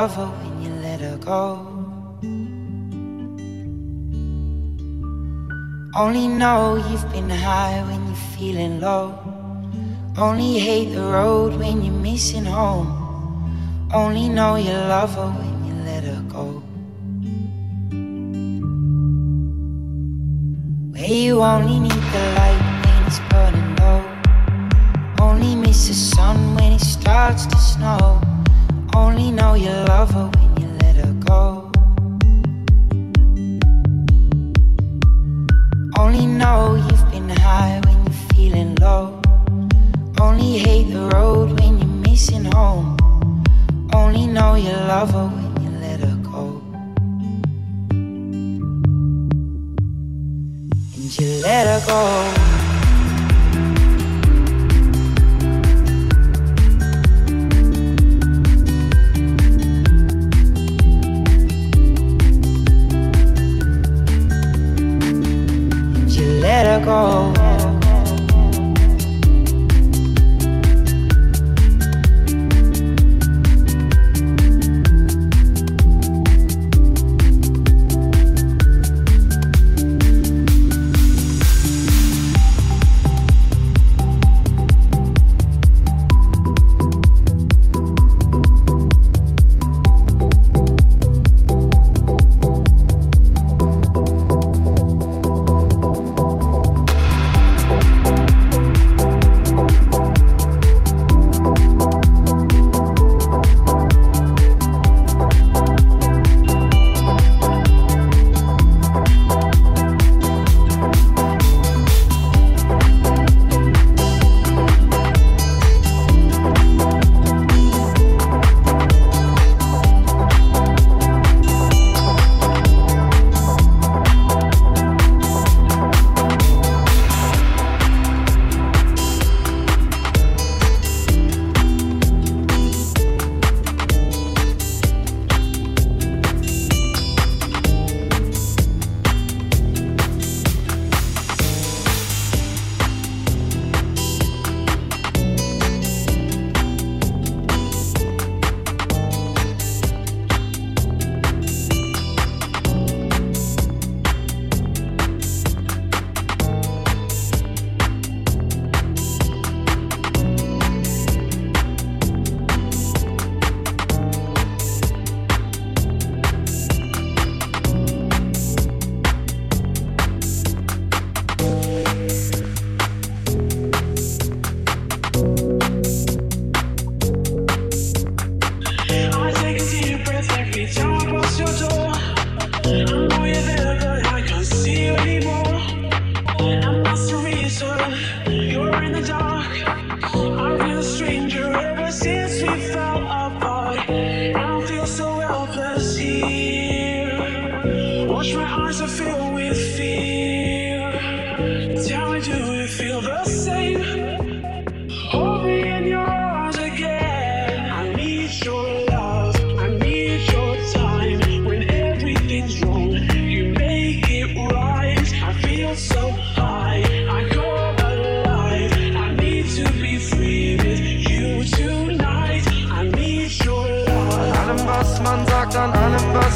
love her when you let her go. Only know you've been high when you're feeling low. Only hate the road when you're missing home. Only know you love her when you let her go. Where you only need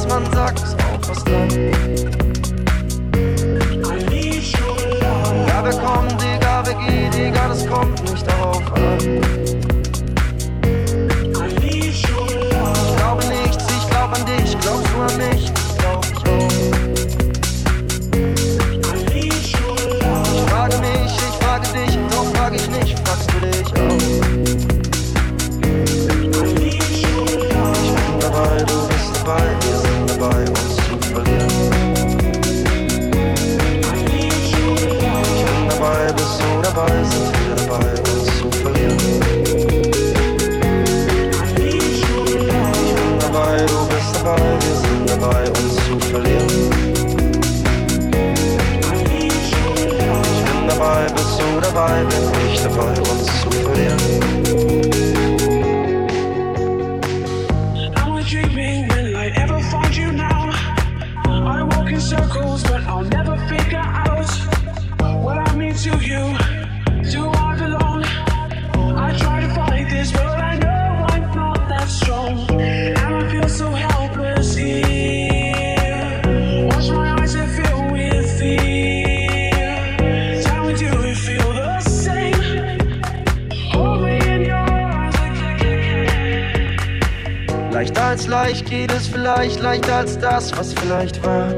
man sagt, ist auch was dran. But I'll never figure out als leicht geht es vielleicht leichter als das, was vielleicht war.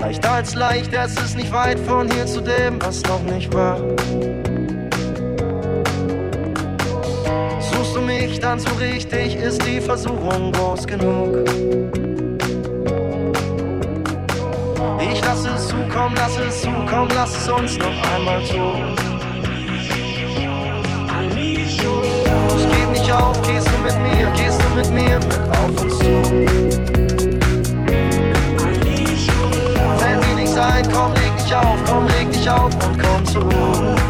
Leichter als leicht, es ist nicht weit von hier zu dem, was noch nicht war. Suchst du mich dann so richtig, ist die Versuchung groß genug. Ich lass es zukommen, lass es zukommen, lass es uns noch einmal tun. Auf, gehst du mit mir, gehst du mit mir mit auf uns zu. Fällt dir nichts ein, komm, leg dich auf, komm, leg dich auf und komm zur Ruhe.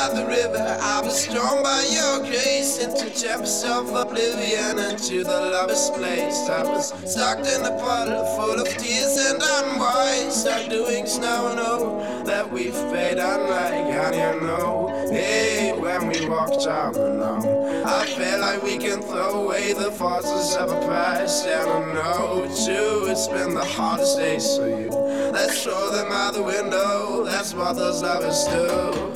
by the river. I've been by your grace into depths of oblivion, into the lover's place. I was sucked in a puddle full of tears and unwise. Our doings now know that we've paid unlike, do you know, hey, when we walked out alone, I feel like we can throw away the forces of a past, and I know too, it's been the hardest days for you. Let's throw them out the window, that's what those lovers do.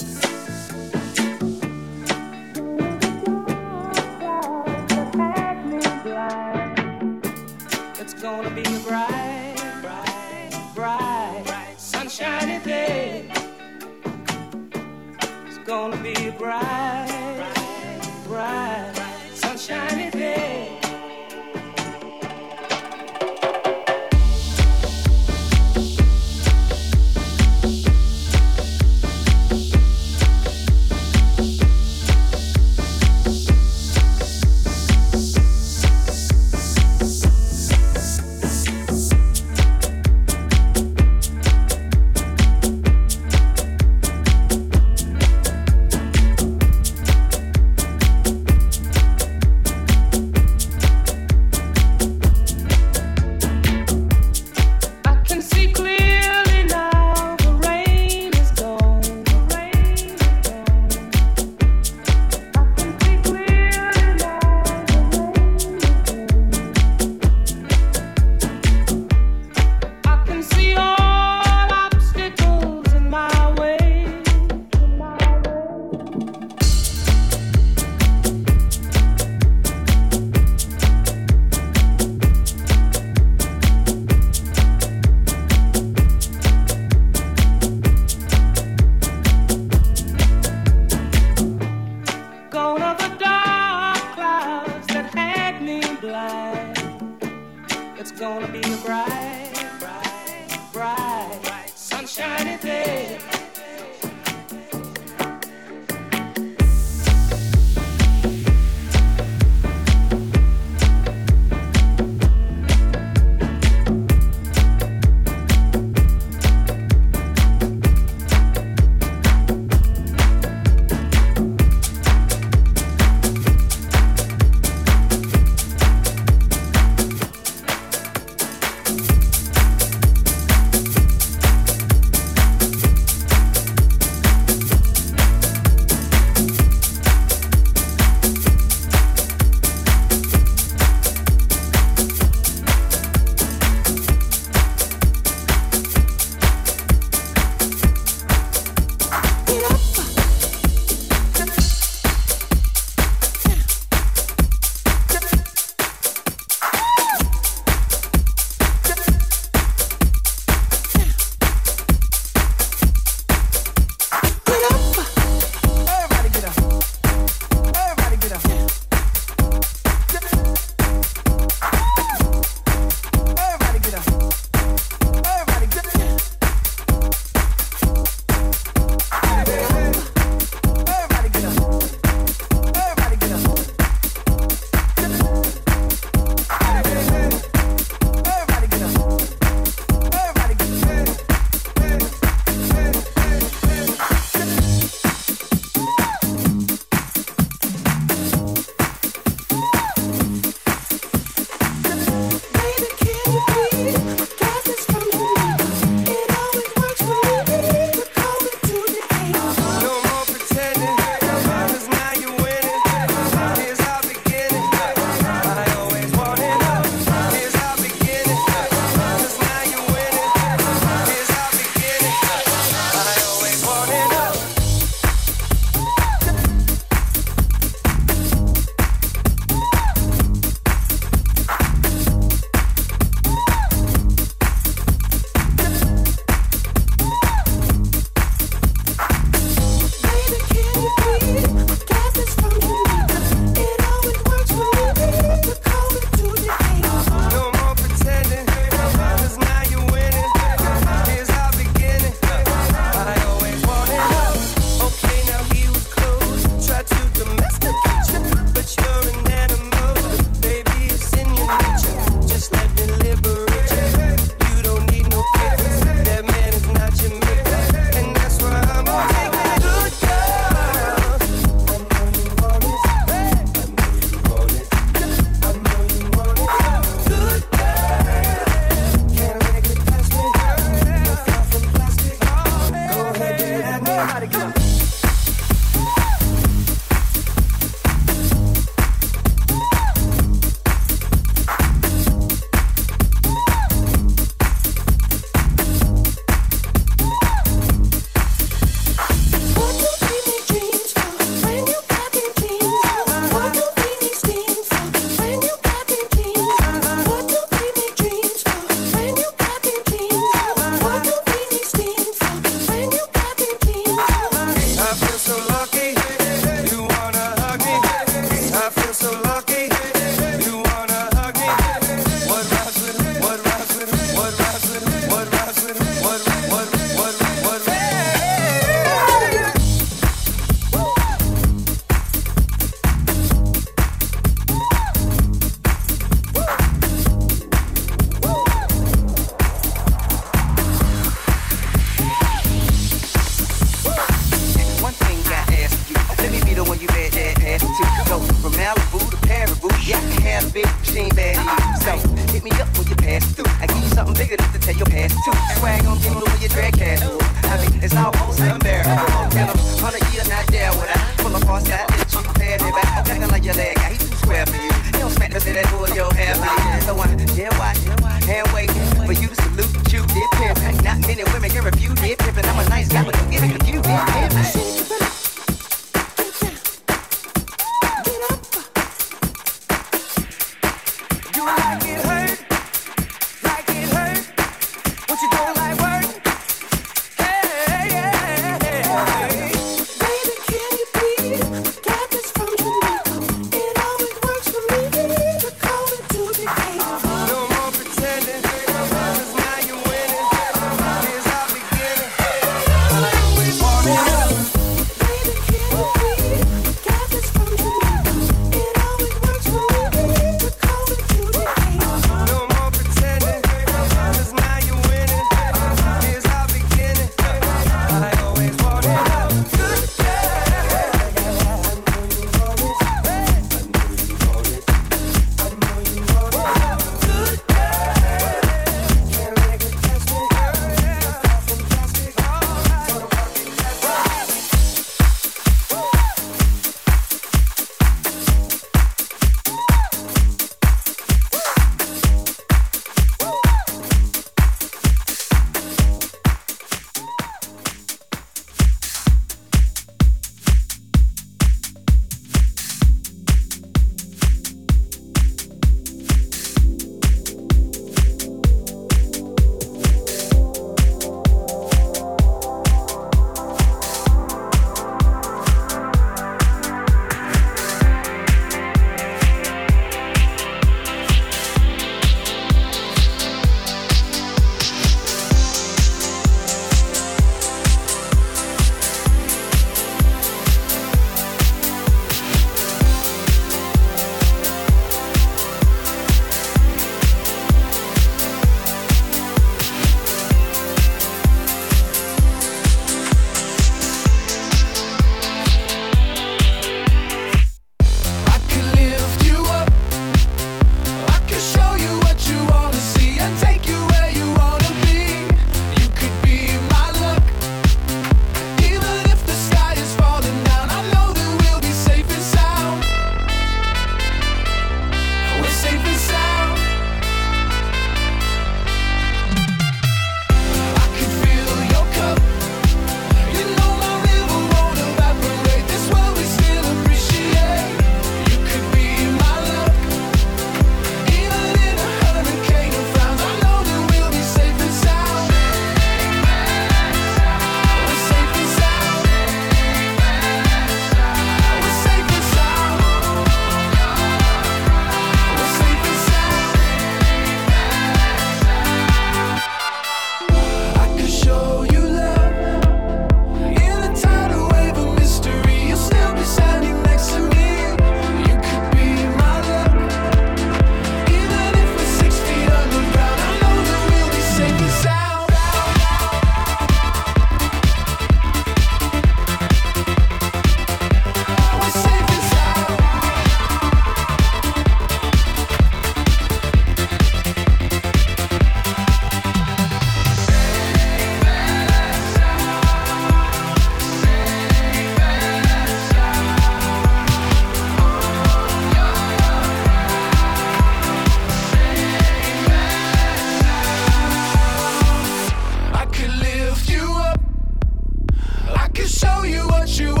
show you what you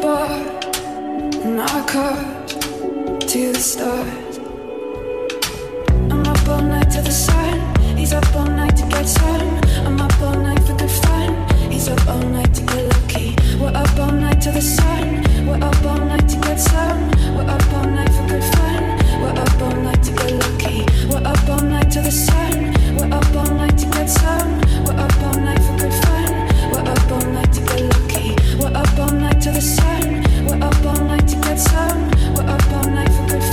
bar and I cut to the stars. I'm up all night to the sun. He's up all night to get some. I'm up all night for good fun. He's up all night to get lucky. We're up all night to the sun. We're up all night to get some. We're up all night for good fun. We're up all night to get lucky. We're up all night to the sun. We're up all night to get some. We're up all night for good fun. to the sun. We're up all night to get some. We're up all night for good.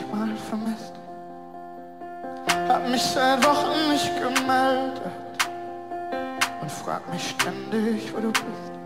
Du mich mal vermisst. Hab mich seit Wochen nicht gemeldet und frag mich ständig, wo du bist.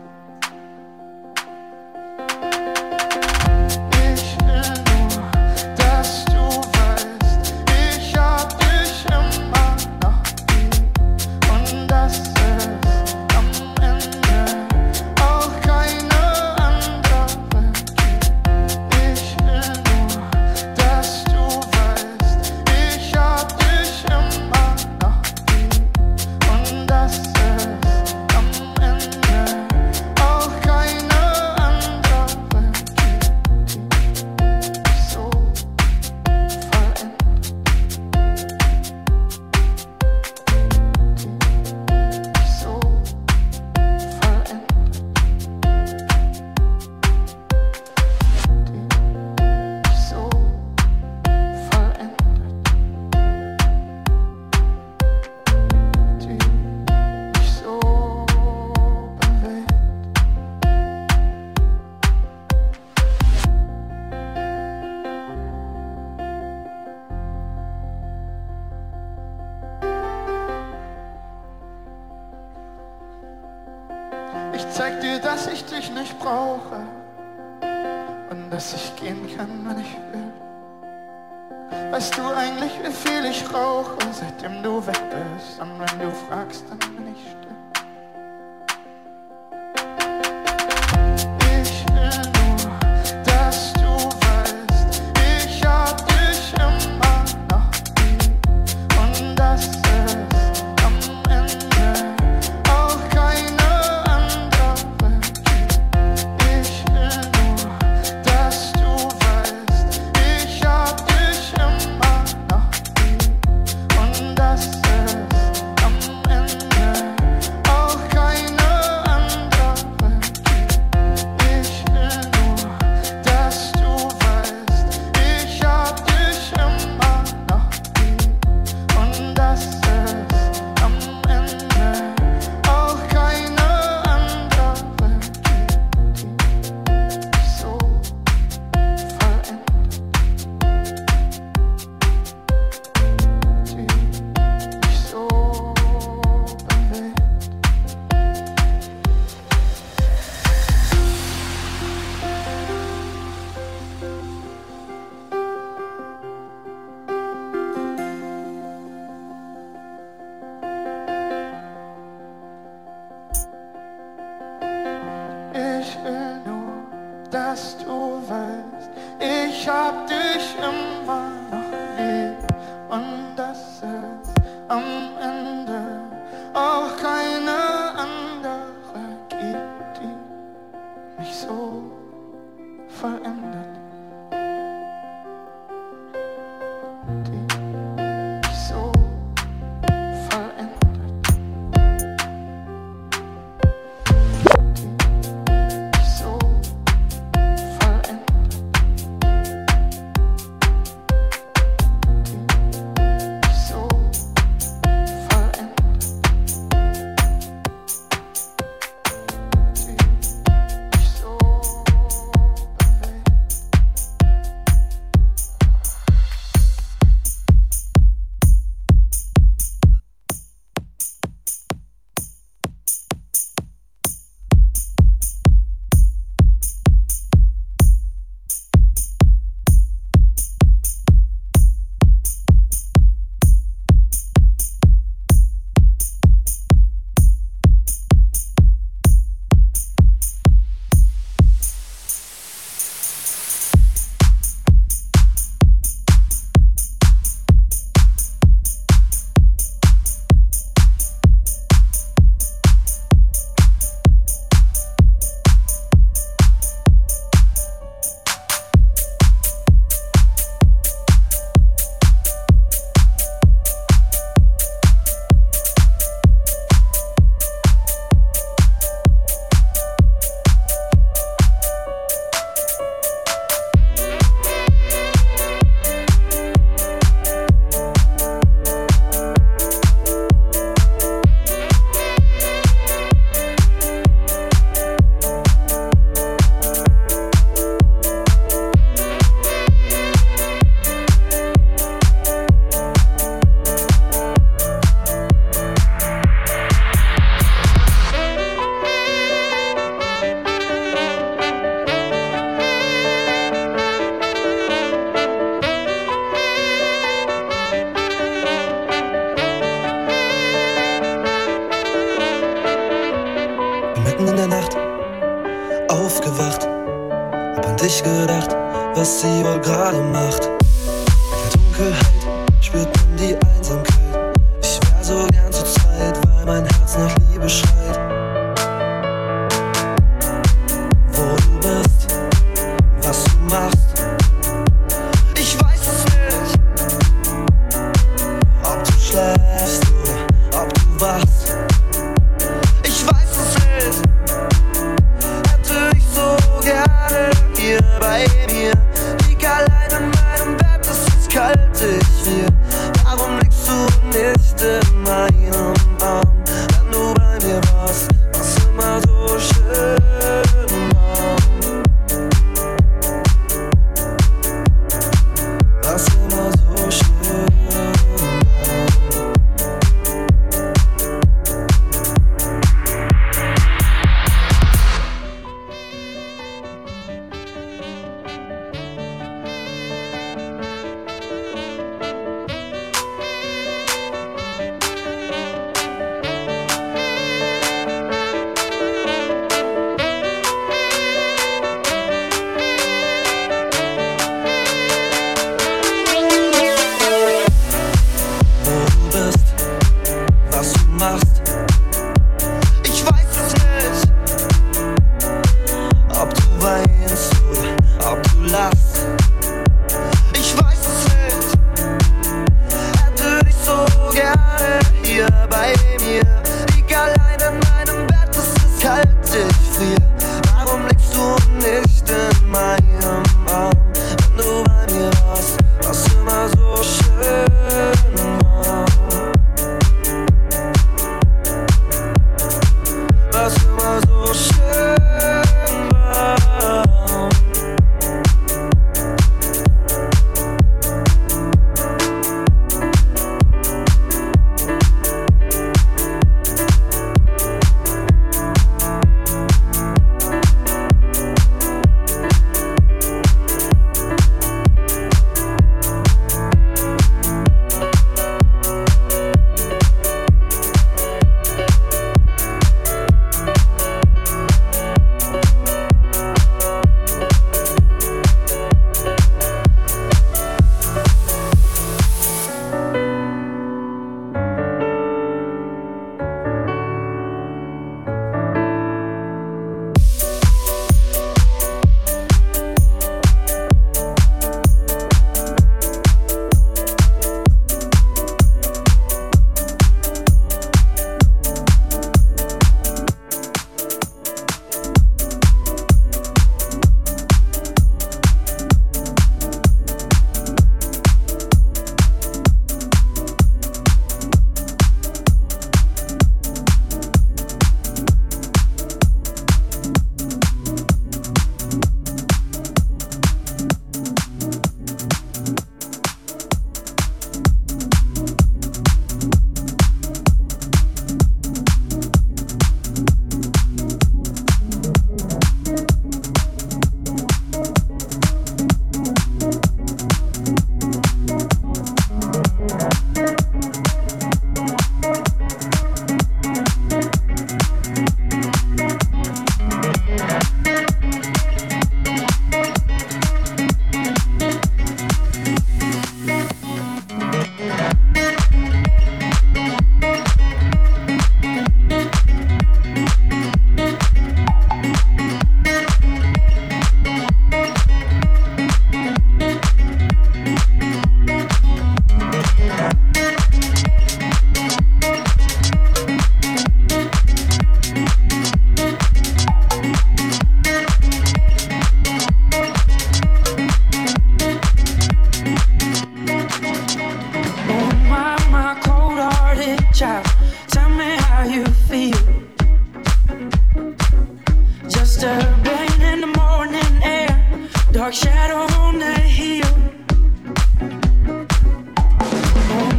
Was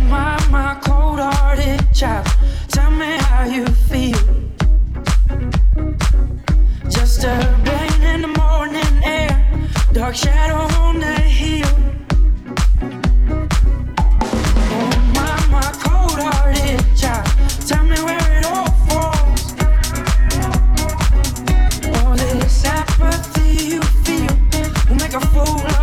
my, my cold-hearted child, a fool.